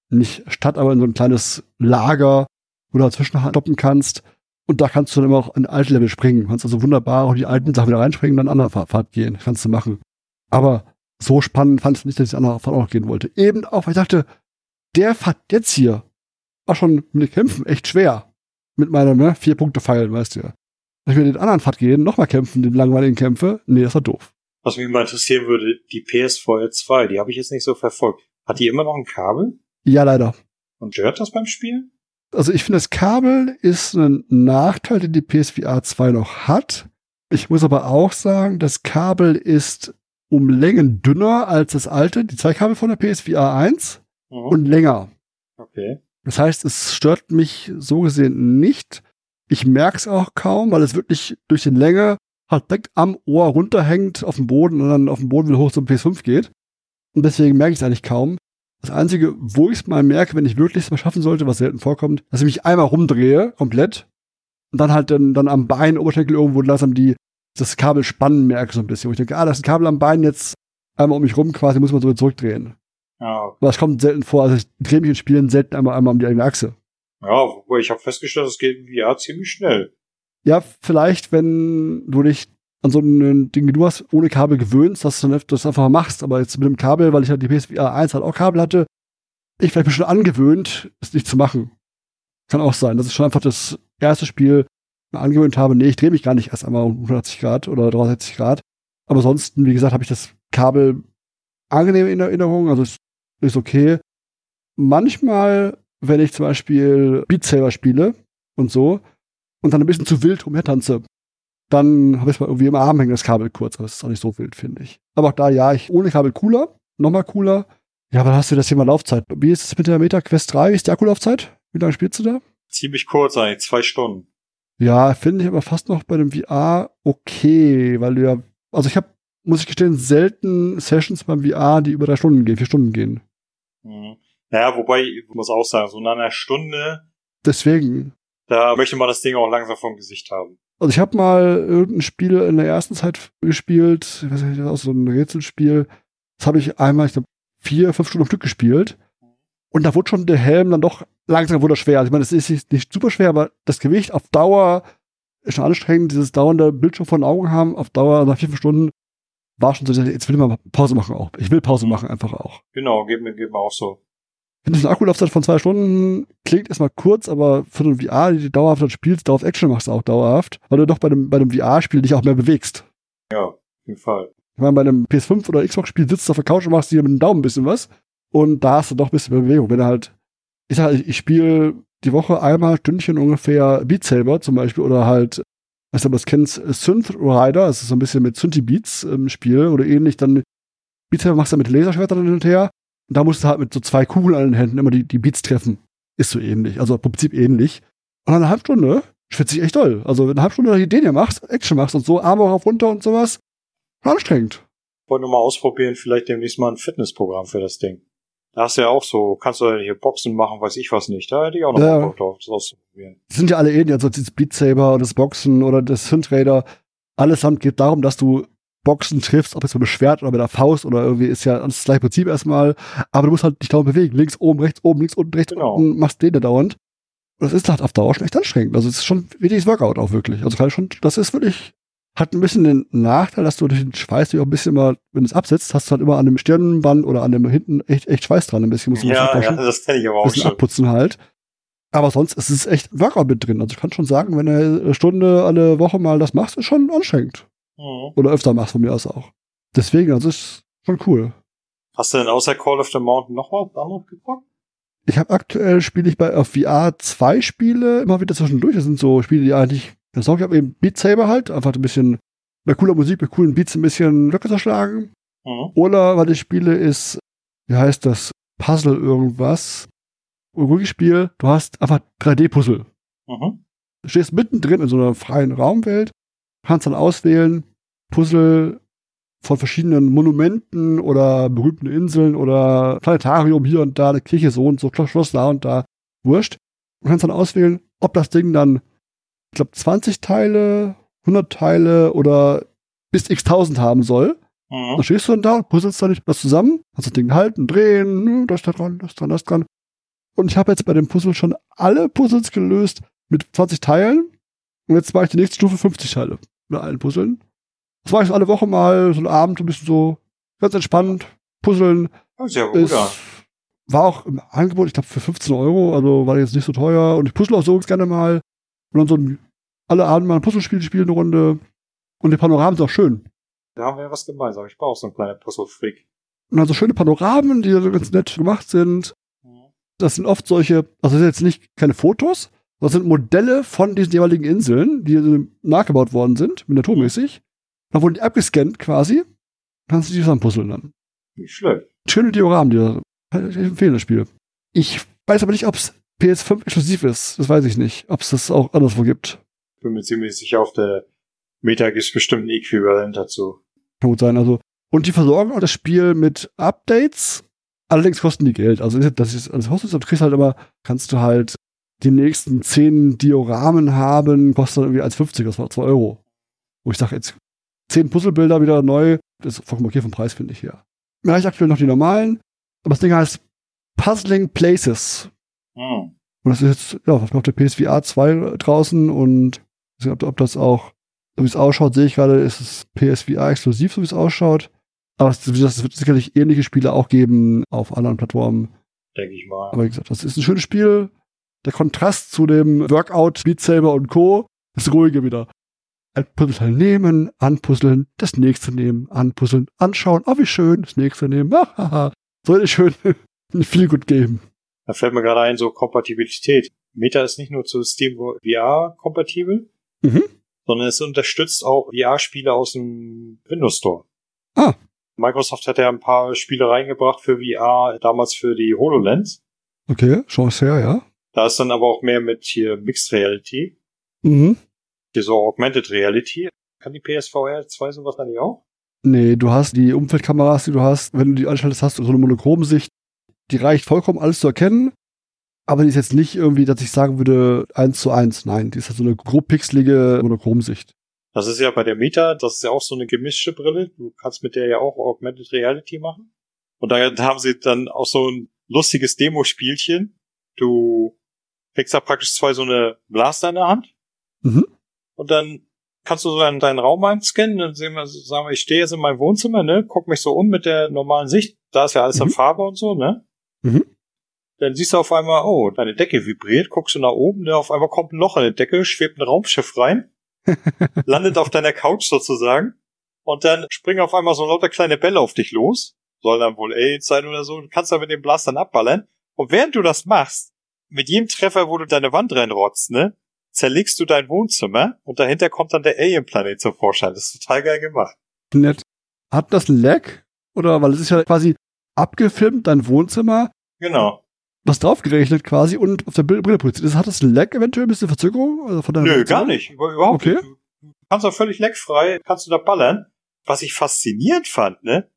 nicht Stadt, aber in so ein kleines Lager, wo du dazwischen stoppen kannst. Und da kannst du dann immer auch in alte Level springen. Du kannst also wunderbar auch die alten Sachen wieder reinspringen und dann andere Fahrt gehen. Kannst du machen. Aber so spannend fand ich nicht, dass ich andere Fahrt auch gehen wollte. Eben auch, weil ich dachte, der Fahrt jetzt hier war schon mit den Kämpfen echt schwer. Mit meiner, ne, vier Punkte feilen, weißt du ja. Wenn ich mir den anderen Pfad gehen, nochmal kämpfen, den langweiligen Kämpfe, nee, das war doof. Was mich mal interessieren würde, die PSVR 2, die habe ich jetzt nicht so verfolgt. Hat die immer noch ein Kabel? Ja, leider. Und stört das beim Spielen? Also ich finde, das Kabel ist ein Nachteil, den die PSVR 2 noch hat. Ich muss aber auch sagen, das Kabel ist um Längen dünner als das alte, die zwei Kabel von der PSVR 1 mhm. und länger. Okay. Das heißt, es stört mich so gesehen nicht. Ich merke es auch kaum, weil es wirklich durch die Länge halt direkt am Ohr runterhängt auf dem Boden und dann auf dem Boden wieder hoch zum PS5 geht. Und deswegen merke ich es eigentlich kaum. Das Einzige, wo ich es mal merke, wenn ich wirklich es mal schaffen sollte, was selten vorkommt, dass ich mich einmal rumdrehe, komplett, und dann halt dann, dann am Bein, Oberschenkel irgendwo langsam die, das Kabel spannen merke so ein bisschen. Wo ich denke, ah, das ist ein Kabel am Bein jetzt einmal um mich rum quasi, muss man so zurückdrehen. Ja. Aber das kommt selten vor. Also ich drehe mich in Spielen selten einmal, einmal um die eigene Achse. Ja, wobei ich habe festgestellt, es geht in VR ziemlich schnell. Ja, vielleicht, wenn du dich an so ein Ding, du hast, ohne Kabel gewöhnst, dass du das einfach machst. Aber jetzt mit dem Kabel, weil ich halt die PSVR 1 halt auch Kabel hatte, ich vielleicht bin schon angewöhnt, es nicht zu machen. Kann auch sein. Das ist schon einfach das erste Spiel, mir angewöhnt habe, nee, ich drehe mich gar nicht erst einmal um 180 Grad oder 360 Grad. Aber ansonsten, wie gesagt, habe ich das Kabel angenehm in Erinnerung. Also es ist okay. Manchmal, wenn ich zum Beispiel Beat Saber spiele und so und dann ein bisschen zu wild umhertanze, dann habe ich mal irgendwie im Arm hängen das Kabel kurz. Aber das ist auch nicht so wild, finde ich. Aber auch da, ja, ich ohne Kabel cooler, nochmal cooler. Ja, aber dann hast du das Thema Laufzeit. Wie ist es mit der Meta Quest 3? Wie ist die Akkulaufzeit? Wie lange spielst du da? Ziemlich kurz eigentlich, zwei Stunden. Ja, finde ich aber fast noch bei dem VR okay, weil du ja, also ich habe muss ich gestehen, selten Sessions beim VR, die über drei Stunden gehen, vier Stunden gehen. Mhm. Naja, wobei, ich muss auch sagen, so nach einer Stunde. Deswegen. Da möchte man das Ding auch langsam vom Gesicht haben. Also ich habe mal irgendein Spiel in der ersten Zeit gespielt, ich weiß nicht, auch so ein Rätselspiel. Das habe ich einmal, ich glaube, vier, fünf Stunden am Stück gespielt. Und da wurde schon der Helm dann doch langsam wurde schwer. Also ich meine, es ist nicht super schwer, aber das Gewicht auf Dauer ist schon anstrengend. Dieses dauernde Bildschirm vor den Augen haben, auf Dauer nach vier, fünf Stunden war schon so, jetzt will ich mal Pause machen auch. Ich will Pause machen einfach auch. Genau, geht mir, geht mir auch so. Finde ich eine Akkulaufzeit von zwei Stunden klingt erstmal kurz, aber für ein VR, die du dauerhaft spielst, dauerhaft Action machst du auch dauerhaft, weil du doch bei einem, bei einem VR-Spiel dich auch mehr bewegst. Ja, auf jeden Fall. Ich meine, bei einem PS5 oder Xbox-Spiel sitzt du auf der Couch und machst dir mit dem Daumen ein bisschen was und da hast du doch ein bisschen mehr Bewegung. Wenn du halt, ich sag, ich spiele die Woche einmal Stündchen ungefähr Beat Saber zum Beispiel oder halt weißt du, du das kennst, äh, Synth Rider, das ist so ein bisschen mit Synthi Beats im Spiel oder ähnlich, dann Beats machst du mit Laserschwertern hin und her und da musst du halt mit so zwei Kugeln an den Händen immer die, die Beats treffen. Ist so ähnlich, also im Prinzip ähnlich. Und eine halbe Stunde schwitze ich echt doll. Also wenn eine halbe Stunde die Ideen hier machst, Action machst und so, Arme rauf runter und sowas, anstrengend. Wollte nur mal ausprobieren, vielleicht demnächst mal ein Fitnessprogramm für das Ding. Da hast du ja auch so, kannst du ja hier Boxen machen, weiß ich was nicht. Da hätte ich auch noch ja. Bock drauf, das auszuprobieren. Sind ja alle ähnlich, also das Beat Saber oder das Boxen oder das Synthrader. Allesamt geht darum, dass du Boxen triffst, ob jetzt mit dem Schwert oder mit der Faust oder irgendwie ist ja das gleiche Prinzip erstmal. Aber du musst halt dich dauernd bewegen. Links, oben, rechts, oben, links, unten, rechts, genau. unten, machst den da dauernd. Und das ist halt auf Dauer schon echt anstrengend. Also es ist schon wichtiges Workout auch wirklich. Also kann schon, das ist wirklich hat ein bisschen den Nachteil, dass du durch den Schweiß auch ein bisschen mal, wenn du es absetzt, hast du halt immer an dem Stirnband oder an dem hinten echt, echt Schweiß dran. Ein bisschen musst du ja, ja, das kenne ich aber auch bisschen schon. abputzen halt. Aber sonst ist es echt Workout mit drin. Also ich kann schon sagen, wenn du eine Stunde alle Woche mal das machst, ist schon anstrengend. Mhm. Oder öfter machst von mir aus auch. Deswegen, also ist schon cool. Hast du denn außer Call of the Mountain noch was anderes geguckt? Ich habe aktuell spiele ich bei auf VR zwei Spiele immer wieder zwischendurch. Das sind so Spiele, die eigentlich dann sorge ich aber eben Beat Saber halt, einfach ein bisschen bei cooler Musik, mit coolen Beats ein bisschen Löcke zerschlagen. Mhm. Oder was ich spiele ist, wie heißt das, Puzzle irgendwas. Ein Spiel, du hast einfach 3D-Puzzle. Mhm. Du stehst mittendrin in so einer freien Raumwelt, kannst dann auswählen, Puzzle von verschiedenen Monumenten oder berühmten Inseln oder Planetarium hier und da, eine Kirche so und so, Schloss da und da, wurscht. Und kannst dann auswählen, ob das Ding dann ich glaube, 20 Teile, 100 Teile oder bis x tausend haben soll. Mhm. Dann stehst du dann da und puzzelst dann das zusammen, hast das Ding halten, drehen, das da dran, das dran, das dran. Und ich habe jetzt bei dem Puzzle schon alle Puzzles gelöst mit 20 Teilen. Und jetzt mache ich die nächste Stufe 50 Teile mit allen Puzzeln. Das mache ich so alle Woche mal, so einen Abend, ein bisschen so ganz entspannt, puzzeln. Das ist ja gut, ist, War auch im Angebot, ich glaube, für 15 Euro, also war jetzt nicht so teuer. Und ich puzzle auch so gerne mal. Und dann so ein, alle Abend mal ein Puzzlespiel spielen, eine Runde. Und die Panoramen sind auch schön. Da haben wir ja was gemeinsam. Ich brauche so einen kleinen Puzzle-Freak. Und dann so schöne Panoramen, die so ganz nett gemacht sind. Das sind oft solche, also das sind jetzt nicht keine Fotos, das sind Modelle von diesen jeweiligen Inseln, die nachgebaut worden sind, miniaturmäßig. Dann wurden die abgescannt quasi. Kannst du die zusammenpuzzeln dann. Nicht schlecht. Schöne Dioramen, die ich empfehle das Spiel. Ich weiß aber nicht, ob es PS5 exklusiv ist. Das weiß ich nicht. Ob es das auch anderswo gibt. Ich bin mir ziemlich sicher, auf der Meta gibt es bestimmt ein Äquivalent dazu. Kann gut sein. Also, und die versorgen auch das Spiel mit Updates. Allerdings kosten die Geld. Also, das ist, also, du kriegst halt immer, kannst du halt die nächsten zehn Dioramen haben, kostet irgendwie 1,50, das war 2 Euro. Wo ich sage, jetzt zehn Puzzlebilder wieder neu, das ist vollkommen okay vom Preis, finde ich hier. Mir reicht aktuell noch die normalen, aber das Ding heißt Puzzling Places. Hm. Und das ist jetzt ja, auf der PSVR 2 draußen und nicht, ob das auch, so wie es ausschaut, sehe ich gerade, ist es PSVR exklusiv, so wie es ausschaut. Aber es, wird sicherlich ähnliche Spiele auch geben auf anderen Plattformen. Denke ich mal. Aber wie gesagt, das ist ein schönes Spiel. Der Kontrast zu dem Workout, Beat Saber und Co. ist ruhige wieder. Ein Puzzleteil nehmen, anpuzzeln, das nächste nehmen, anpuzzeln, anschauen, oh wie schön, das nächste nehmen, <laughs> haha. Soll ich schön <laughs> viel gut geben. Da fällt mir gerade ein, so Kompatibilität. Meta ist nicht nur zu Steam VR kompatibel, mhm. sondern es unterstützt auch VR-Spiele aus dem Windows Store. Ah. Microsoft hat ja ein paar Spiele reingebracht für VR, damals für die HoloLens. Okay, Chance her, ja. Da ist dann aber auch mehr mit hier Mixed Reality. Mhm. Hier so Augmented Reality. Kann die PSVR 2 sowas dann nicht auch? Nee, du hast die Umfeldkameras, die du hast, wenn du die anschaltest, hast du so eine Monochrom-Sicht. Die reicht vollkommen, alles zu erkennen. Aber die ist jetzt nicht irgendwie, dass ich sagen würde, eins zu eins. Nein, die ist halt so eine grob pixelige Monochrom-Sicht. Das ist ja bei der Meta, das ist ja auch so eine gemischte Brille. Du kannst mit der ja auch Augmented Reality machen. Und da haben sie dann auch so ein lustiges Demospielchen. Du kriegst da praktisch zwei so eine Blaster in der Hand. Mhm. Und dann kannst du so in deinen Raum einscannen, dann sehen wir, sagen wir, ich stehe jetzt in meinem Wohnzimmer, ne, guck mich so um mit der normalen Sicht, da ist ja alles mhm. in Farbe und so, ne? Mhm. Dann siehst du auf einmal, oh, deine Decke vibriert, guckst du nach oben, ne, auf einmal kommt ein Loch in der Decke, schwebt ein Raumschiff rein, <laughs> landet auf deiner Couch sozusagen, und dann springen auf einmal so lauter kleine Bälle auf dich los, soll dann wohl Aliens sein oder so, du kannst dann mit dem Blastern abballern, und während du das machst, mit jedem Treffer, wo du deine Wand reinrotzt, ne, zerlegst du dein Wohnzimmer und dahinter kommt dann der Alien-Planet zum Vorschein. Das ist total geil gemacht. Nett. Hat das ein Lag? Oder, weil es ist ja quasi abgefilmt, dein Wohnzimmer. Genau. Was draufgerechnet quasi und auf der Brille produziert. Hat das ein Lag eventuell ein bisschen Verzögerung? Also von Nö, gar nicht. Überhaupt okay. nicht. Du kannst auch völlig lagfrei, kannst du da ballern. Was ich faszinierend fand, ne?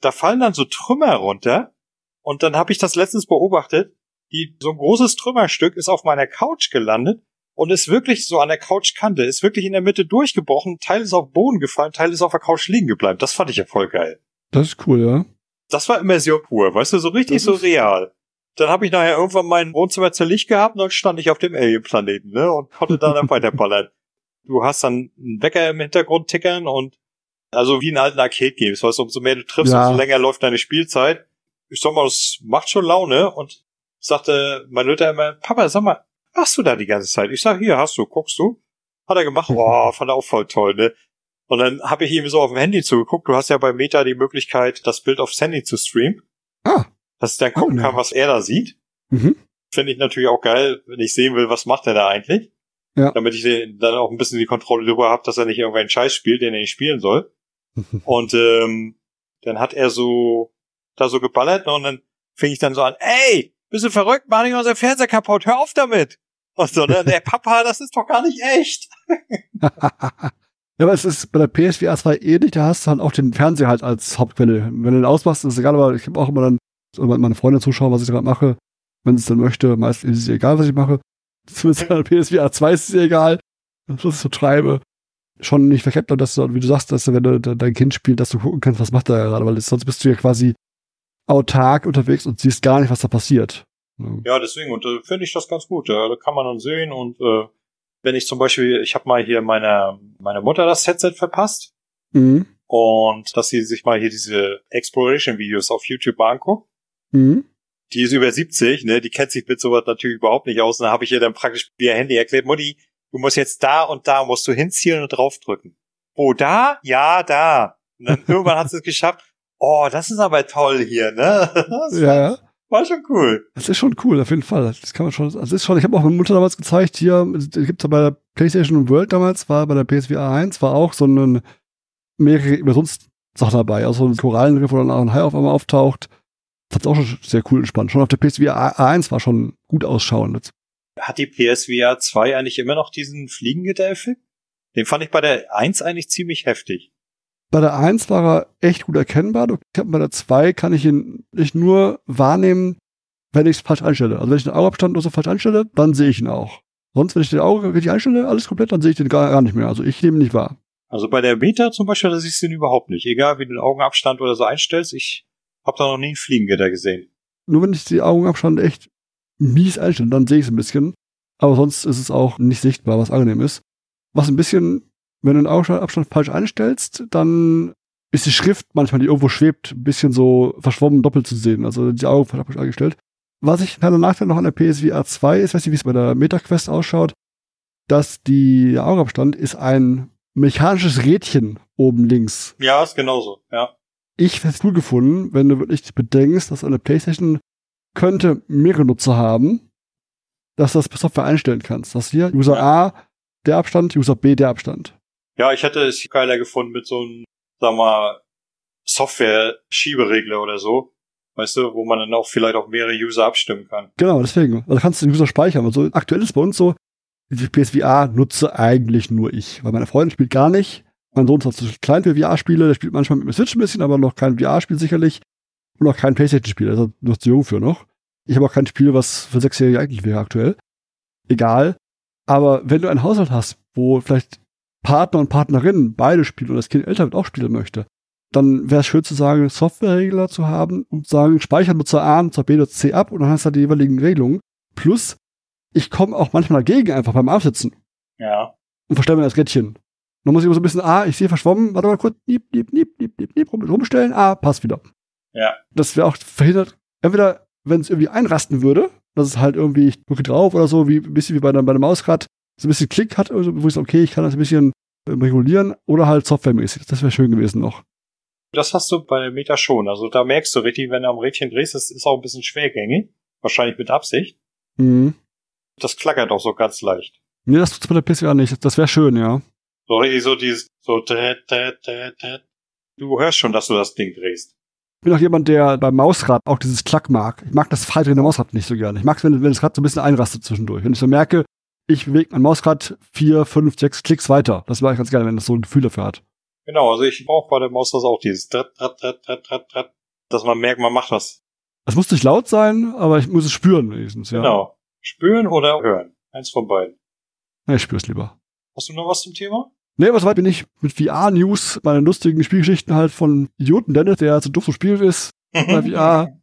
Da fallen dann so Trümmer runter. Und dann habe ich das letztens beobachtet die, so ein großes Trümmerstück ist auf meiner Couch gelandet und ist wirklich so an der Couchkante, ist wirklich in der Mitte durchgebrochen, Teil ist auf Boden gefallen, Teil ist auf der Couch liegen geblieben. Das fand ich ja voll geil. Das ist cool, ja. Das war Immersion pur, weißt du, so richtig so real. Dann habe ich nachher irgendwann mein Wohnzimmer zerlicht gehabt und dann stand ich auf dem Alien-Planeten, ne, und konnte dann <laughs> weiterballern. Du hast dann einen Wecker im Hintergrund tickern und also wie in alten Arcade-Games, weißt du, umso mehr du triffst, ja. umso länger läuft deine Spielzeit. Ich sag mal, das macht schon Laune und sagte mein Luther immer, Papa, sag mal, machst du da die ganze Zeit? Ich sag, hier, hast du, guckst du? Hat er gemacht, <laughs> boah, fand er auch voll toll, ne? Und dann habe ich ihm so auf dem Handy zugeguckt. Du hast ja bei Meta die Möglichkeit, das Bild aufs Handy zu streamen. Ah. Dass ich dann gucken oh, kann, was er da sieht. Mhm. Finde ich natürlich auch geil, wenn ich sehen will, was macht er da eigentlich. Ja. Damit ich dann auch ein bisschen die Kontrolle darüber habe, dass er nicht irgendeinen Scheiß spielt, den er nicht spielen soll. <laughs> und ähm, dann hat er so da so geballert und dann fing ich dann so an, ey, bist du verrückt? Mach nicht unser Fernseher kaputt. Hör auf damit. Und so, ne? Der Papa, das ist doch gar nicht echt. <laughs> ja, aber es ist bei der PSVR 2 ähnlich, da hast du halt auch den Fernseher halt als Hauptquelle. Wenn du den ausmachst, ist es egal, aber ich habe auch immer dann so meine Freunde zuschauen, was ich gerade mache. Wenn sie es dann möchte, meistens ist es egal, was ich mache. Zumindest bei der PSVR 2 ist es egal, was ich so treibe. schon nicht verkehrt, dass du, wie du sagst, dass du, wenn du dein Kind spielt, dass du gucken kannst, was macht er gerade, weil sonst bist du ja quasi autark unterwegs und siehst gar nicht, was da passiert. Ja, deswegen, und äh, finde ich das ganz gut. Ja, da kann man dann sehen und äh, wenn ich zum Beispiel, ich habe mal hier meiner meine Mutter das Headset verpasst mhm. und dass sie sich mal hier diese Exploration-Videos auf YouTube anguckt. Mhm. Die ist über 70, ne? Die kennt sich mit sowas natürlich überhaupt nicht aus. Und da habe ich ihr dann praktisch via Handy erklärt, Mutti, du musst jetzt da und da musst du hinziehen und draufdrücken. Wo da? Ja, da. Und dann irgendwann hat sie es geschafft. Oh, das ist aber toll hier, ne? <laughs> ja. War schon cool. Das ist schon cool, auf jeden Fall. Das kann man schon, das ist schon, ich habe auch meine Mutter damals gezeigt, hier, gibt's ja bei der PlayStation World damals, war bei der PSVR 1, war auch so ein, mehrere Übersonst-Sachen dabei, also ein Korallenriff, wo dann auch ein Hai auf einmal auftaucht. Das hat auch schon sehr cool entspannt. Schon auf der PSVR 1 war schon gut ausschauend. Hat die PSVR 2 eigentlich immer noch diesen Fliegengitter-Effekt? Den fand ich bei der 1 eigentlich ziemlich heftig. Bei der 1 war er echt gut erkennbar. Bei der 2 kann ich ihn nicht nur wahrnehmen, wenn ich es falsch einstelle. Also wenn ich den Augenabstand nur so falsch einstelle, dann sehe ich ihn auch. Sonst, wenn ich den Auge richtig einstelle, alles komplett, dann sehe ich den gar, gar nicht mehr. Also ich nehme ihn nicht wahr. Also bei der Beta zum Beispiel, da siehst du ihn überhaupt nicht. Egal wie du den Augenabstand oder so einstellst, ich habe da noch nie einen Fliegengitter gesehen. Nur wenn ich die Augenabstand echt mies einstelle, dann sehe ich es ein bisschen. Aber sonst ist es auch nicht sichtbar, was angenehm ist. Was ein bisschen wenn du den Augenabstand falsch einstellst, dann ist die Schrift manchmal, die irgendwo schwebt, ein bisschen so verschwommen doppelt zu sehen. Also die Augen falsch eingestellt. Was ich kleiner Nachteil noch an der PSVR 2 ist, weiß nicht, wie es bei der MetaQuest ausschaut, dass die der Augenabstand ist ein mechanisches Rädchen oben links. Ja, ist genauso, ja. Ich hätte es cool gefunden, wenn du wirklich bedenkst, dass eine PlayStation könnte mehrere Nutzer haben, dass du das per Software einstellen kannst. Dass hier User ja. A der Abstand, User B der Abstand. Ja, ich hätte es geiler gefunden mit so einem, sag mal, Software-Schieberegler oder so. Weißt du, wo man dann auch vielleicht auch mehrere User abstimmen kann. Genau, deswegen. Also kannst du den User speichern. Also aktuell ist bei uns so, die PSVR nutze eigentlich nur ich, weil meine Freundin spielt gar nicht. Mein Sohn ist also klein für VR-Spiele, der spielt manchmal mit dem Switch ein bisschen, aber noch kein VR-Spiel sicherlich. Und noch kein Playstation-Spiel, also noch zu jung für noch. Ich habe auch kein Spiel, was für Sechsjährige eigentlich wäre aktuell. Egal. Aber wenn du einen Haushalt hast, wo vielleicht Partner und Partnerin beide spielen und das Kind älter wird auch spielen möchte, dann wäre es schön zu sagen, Softwareregler zu haben und sagen, speichern Nutzer A, Nutzer B, Nutzer C ab und dann hast du halt die jeweiligen Regelungen. Plus, ich komme auch manchmal dagegen einfach beim Aufsitzen. Ja. Und verstelle mir das Rädchen. Dann muss ich immer so ein bisschen, ah, ich sehe verschwommen, warte mal kurz, niep, niep, niep, niep, niep, niep, rumstellen, ah, passt wieder. Ja. Das wäre auch verhindert, entweder, wenn es irgendwie einrasten würde, dass es halt irgendwie, ich drücke drauf oder so, wie ein bisschen wie bei, einem, bei einem Mausrad, so ein bisschen Klick hat, also, wo ich sage, okay, ich kann das ein bisschen ähm, regulieren oder halt softwaremäßig. Das wäre schön gewesen noch. Das hast du bei der Meta schon. Also da merkst du richtig, wenn du am Rädchen drehst, das ist auch ein bisschen schwergängig. Wahrscheinlich mit Absicht. Mhm. Das klackert auch so ganz leicht. Nee, das tut's bei der PSVR nicht. Das wäre schön, ja. So richtig so dieses, so, du hörst schon, dass du das Ding drehst. Ich bin auch jemand, der beim Mausrad auch dieses Klack mag. Ich mag das freidrehende Mausrad nicht so gerne. Ich mag es, wenn, wenn das Rad so ein bisschen einrastet zwischendurch. Wenn ich so merke, ich bewege mein Mausrad vier, fünf, sechs Klicks weiter. Das ich ganz gerne, wenn das so ein Gefühl dafür hat. Genau, also ich brauche bei der Maus das auch dieses Trat, Trat, Trat, Trat, Trat, Trat, dass man merkt, man macht was. Es muss nicht laut sein, aber ich muss es spüren wenigstens, ja. Genau. Spüren oder hören. Eins von beiden. Ja, ich spür's lieber. Hast du noch was zum Thema? Nee, was weit bin ich mit VR-News, meine lustigen Spielgeschichten halt von Idioten Dennis, der so doof so spielt ist, <laughs> bei VR.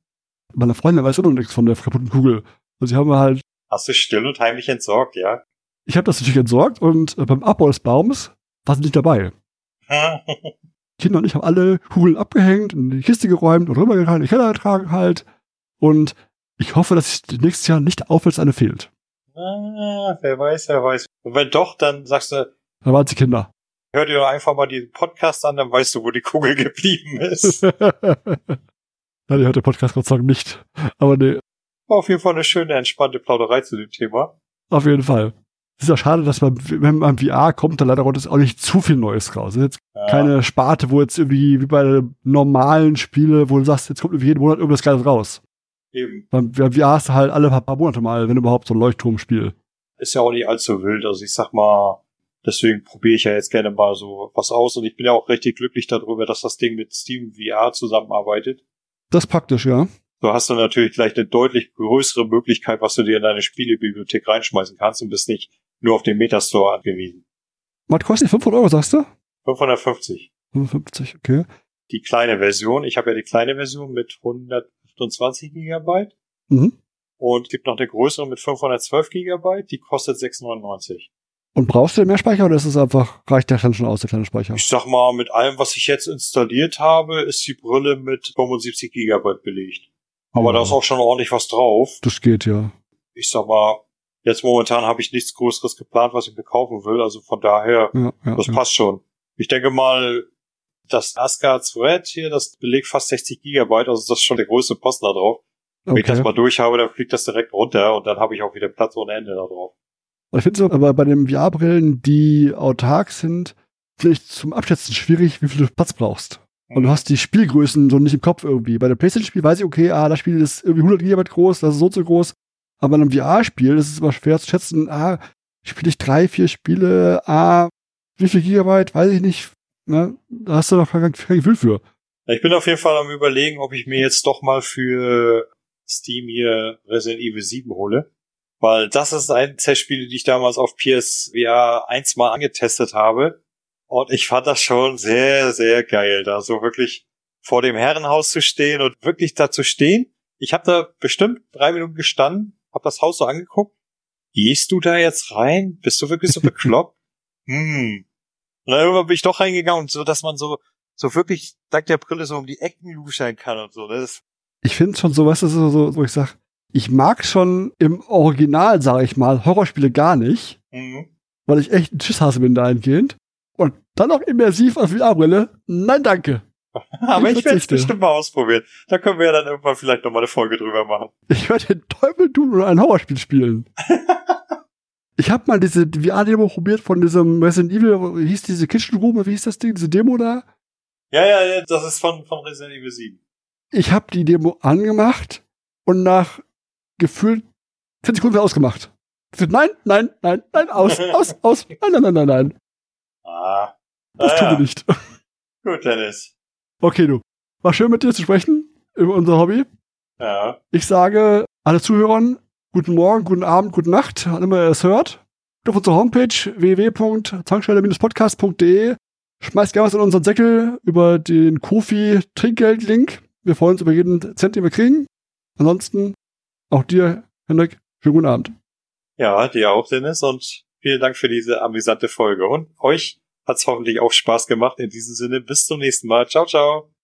Meine Freundin weiß auch noch nichts von der kaputten Kugel. Also sie haben halt Hast du still und heimlich entsorgt, ja? Ich habe das natürlich entsorgt und äh, beim Abbau des Baumes war sie nicht dabei. <laughs> Kinder und ich haben alle Kugeln abgehängt, in die Kiste geräumt und rübergetragen, in die Keller getragen halt. Und ich hoffe, dass es nächstes Jahr nicht auffällt, dass eine fehlt. Ah, wer weiß, wer weiß. Und wenn doch, dann sagst du. Dann waren sie Kinder. Hör dir doch einfach mal diesen Podcast an, dann weißt du, wo die Kugel geblieben ist. <laughs> Nein, ihr hört den Podcast Gott sei Dank nicht. Aber nee, war auf jeden Fall eine schöne, entspannte Plauderei zu dem Thema. Auf jeden Fall. Es ist ja schade, dass man, wenn man VR kommt, da leider Gottes auch nicht zu viel Neues raus. Jetzt ja. keine Sparte, wo jetzt irgendwie wie bei normalen Spiele, wo du sagst, jetzt kommt irgendwie jeden Monat irgendwas Geiles raus. Eben. Beim VR hast du halt alle paar Monate mal, wenn überhaupt, so ein Leuchtturmspiel. Ist ja auch nicht allzu wild. Also ich sag mal, deswegen probiere ich ja jetzt gerne mal so was aus und ich bin ja auch richtig glücklich darüber, dass das Ding mit Steam VR zusammenarbeitet. Das ist praktisch, ja. So hast du natürlich gleich eine deutlich größere Möglichkeit, was du dir in deine Spielebibliothek reinschmeißen kannst und bist nicht nur auf den Metastore angewiesen. Was kostet die 500 Euro, sagst du? 550. 55, okay. Die kleine Version, ich habe ja die kleine Version mit 128 Gigabyte. Mhm. Und gibt noch eine größere mit 512 Gigabyte, die kostet 6,99. Und brauchst du mehr Speicher oder ist es einfach, reicht der dann schon aus, der kleine Speicher? Ich sag mal, mit allem, was ich jetzt installiert habe, ist die Brille mit 75 Gigabyte belegt. Aber ja. da ist auch schon ordentlich was drauf. Das geht, ja. Ich sag mal, jetzt momentan habe ich nichts Größeres geplant, was ich mir kaufen will. Also von daher, ja, ja, das passt schon. Ich denke mal, das Asgard Thread hier, das belegt fast 60 Gigabyte, also das ist schon der größte Posten da drauf. Wenn okay. ich das mal durch habe, dann fliegt das direkt runter und dann habe ich auch wieder Platz ohne Ende da drauf. Ich finde es aber bei den VR-Brillen, die autark sind, vielleicht zum Abschätzen schwierig, wie viel du Platz brauchst. Und du hast die Spielgrößen so nicht im Kopf irgendwie. Bei der PlayStation-Spiel weiß ich, okay, ah, das Spiel ist irgendwie 100 GB groß, das ist so zu groß. Aber einem VR-Spiel ist es immer schwer zu schätzen, ah, spiele ich drei, vier Spiele, ah, wie viel Gigabyte, weiß ich nicht. Ne? Da hast du noch kein, kein Gefühl für. Ich bin auf jeden Fall am überlegen, ob ich mir jetzt doch mal für Steam hier Resident Evil 7 hole. Weil das ist ein der Spiele, die ich damals auf PSVR 1 mal angetestet habe. Und ich fand das schon sehr, sehr geil, da so wirklich vor dem Herrenhaus zu stehen und wirklich da zu stehen. Ich habe da bestimmt drei Minuten gestanden, habe das Haus so angeguckt. Gehst du da jetzt rein? Bist du wirklich so <laughs> bekloppt? hm. Und dann irgendwann bin ich doch reingegangen, so dass man so, so wirklich dank der Brille so um die Ecken luschern kann und so. Das ich finde schon so, was ist so, wo ich sag, ich mag schon im Original, sage ich mal, Horrorspiele gar nicht, mhm. weil ich echt ein Tschüsshasse bin dahingehend. Und dann noch immersiv auf VR-Brille. Nein, danke. <laughs> Aber ich, ich werde es bestimmt mal ausprobieren. Da können wir ja dann irgendwann vielleicht noch mal eine Folge drüber machen. Ich werde den Teufel tun und ein Horrorspiel spielen. <laughs> ich habe mal diese VR-Demo probiert von diesem Resident Evil, wie hieß diese Kitchen Room, wie hieß das Ding, diese Demo da? Ja, ja, ja, das ist von, von Resident Evil 7. Ich habe die Demo angemacht und nach gefühlt 40 Sekunden ausgemacht. Nein, nein, nein, nein, aus, aus, aus, <laughs> nein, nein, nein, nein, nein. Ah. Das ah, tun wir nicht. Gut, Dennis. Okay, du. War schön mit dir zu sprechen über unser Hobby. Ja. Ich sage alle Zuhörern guten Morgen, guten Abend, gute Nacht, wann immer ihr es hört. Auf unserer Homepage www.tankstelle-podcast.de Schmeißt gerne was in unseren Säckel über den Kofi-Trinkgeld-Link. Wir freuen uns über jeden Cent, den wir kriegen. Ansonsten auch dir, Hendrik, schönen guten Abend. Ja, dir auch, Dennis, und vielen Dank für diese amüsante Folge. Und euch hat's hoffentlich auch Spaß gemacht. In diesem Sinne, bis zum nächsten Mal. Ciao, ciao.